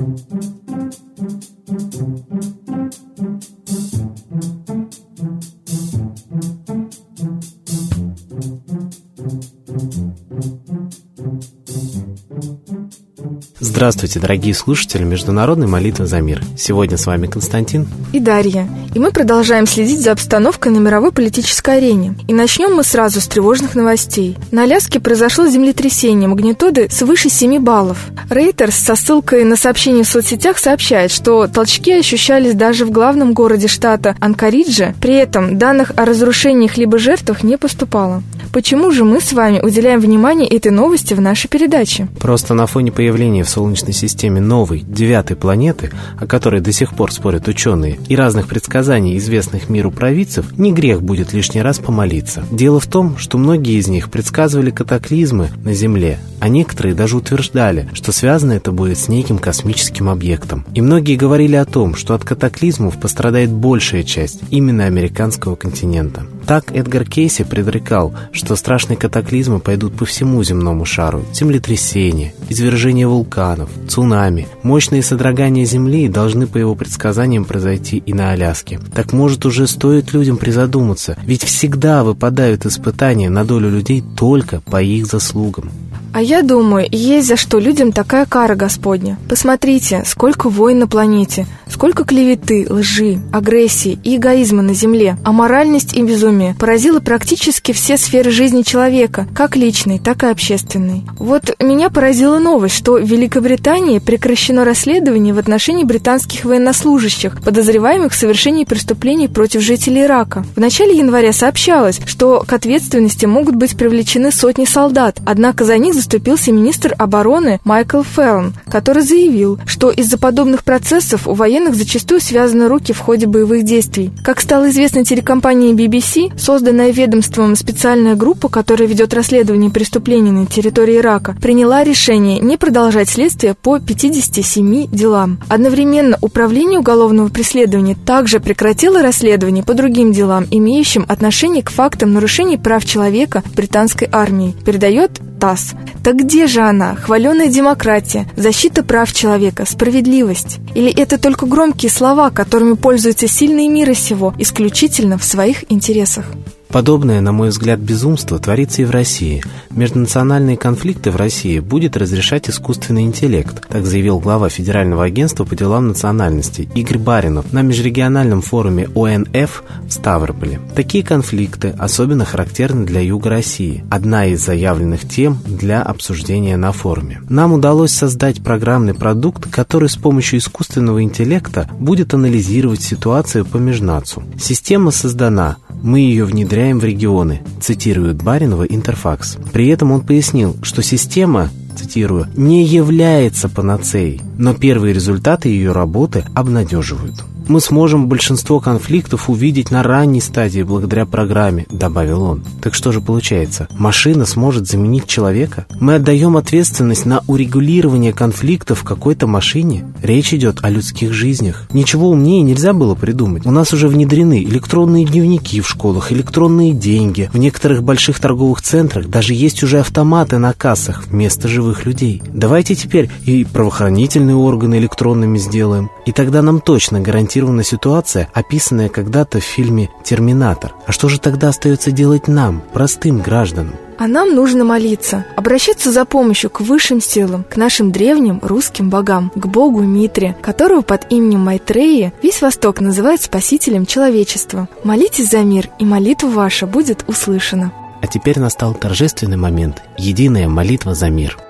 Thank you. Здравствуйте, дорогие слушатели Международной молитвы за мир. Сегодня с вами Константин и Дарья. И мы продолжаем следить за обстановкой на мировой политической арене. И начнем мы сразу с тревожных новостей. На Аляске произошло землетрясение магнитуды свыше 7 баллов. Рейтерс со ссылкой на сообщение в соцсетях сообщает, что толчки ощущались даже в главном городе штата Анкаридже. При этом данных о разрушениях либо жертвах не поступало. Почему же мы с вами уделяем внимание этой новости в нашей передаче? Просто на фоне появления в Солнечной системе новой, девятой планеты, о которой до сих пор спорят ученые, и разных предсказаний, известных миру провидцев, не грех будет лишний раз помолиться. Дело в том, что многие из них предсказывали катаклизмы на Земле, а некоторые даже утверждали, что связано это будет с неким космическим объектом. И многие говорили о том, что от катаклизмов пострадает большая часть именно американского континента. Так Эдгар Кейси предрекал, что страшные катаклизмы пойдут по всему земному шару. Землетрясения, извержение вулканов, цунами, мощные содрогания Земли должны по его предсказаниям произойти и на Аляске. Так может уже стоит людям призадуматься, ведь всегда выпадают испытания на долю людей только по их заслугам. А я думаю, есть за что людям такая кара Господня. Посмотрите, сколько войн на планете, сколько клеветы, лжи, агрессии и эгоизма на Земле. А моральность и безумие поразило практически все сферы жизни человека, как личной, так и общественной. Вот меня поразила новость, что в Великобритании прекращено расследование в отношении британских военнослужащих, подозреваемых в совершении преступлений против жителей Ирака. В начале января сообщалось, что к ответственности могут быть привлечены сотни солдат, однако за них заступился министр обороны Майкл Феллон, который заявил, что из-за подобных процессов у военных зачастую связаны руки в ходе боевых действий. Как стало известно телекомпании BBC, созданная ведомством специальная группа, которая ведет расследование преступлений на территории Ирака, приняла решение не продолжать следствие по 57 делам. Одновременно Управление уголовного преследования также прекратило расследование по другим делам, имеющим отношение к фактам нарушений прав человека британской армии, передает ТАСС. Так где же она, хваленая демократия, защита прав человека, справедливость? Или это только громкие слова, которыми пользуются сильные мира сего, исключительно в своих интересах? Подобное, на мой взгляд, безумство творится и в России. Межнациональные конфликты в России будет разрешать искусственный интеллект, так заявил глава Федерального агентства по делам национальностей Игорь Баринов на межрегиональном форуме ОНФ в Ставрополе. Такие конфликты особенно характерны для Юга России. Одна из заявленных тем для обсуждения на форуме. Нам удалось создать программный продукт, который с помощью искусственного интеллекта будет анализировать ситуацию по межнацу. Система создана, мы ее внедряем внедряем в регионы, цитирует Баринова Интерфакс. При этом он пояснил, что система цитирую, «не является панацеей, но первые результаты ее работы обнадеживают» мы сможем большинство конфликтов увидеть на ранней стадии благодаря программе», — добавил он. Так что же получается? Машина сможет заменить человека? Мы отдаем ответственность на урегулирование конфликтов какой-то машине? Речь идет о людских жизнях. Ничего умнее нельзя было придумать. У нас уже внедрены электронные дневники в школах, электронные деньги. В некоторых больших торговых центрах даже есть уже автоматы на кассах вместо живых людей. Давайте теперь и правоохранительные органы электронными сделаем. И тогда нам точно гарантируют зафиксирована ситуация, описанная когда-то в фильме «Терминатор». А что же тогда остается делать нам, простым гражданам? А нам нужно молиться, обращаться за помощью к высшим силам, к нашим древним русским богам, к богу Митре, которого под именем Майтреи весь Восток называет спасителем человечества. Молитесь за мир, и молитва ваша будет услышана. А теперь настал торжественный момент – единая молитва за мир –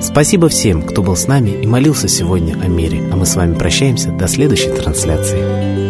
Спасибо всем, кто был с нами и молился сегодня о мире. А мы с вами прощаемся до следующей трансляции.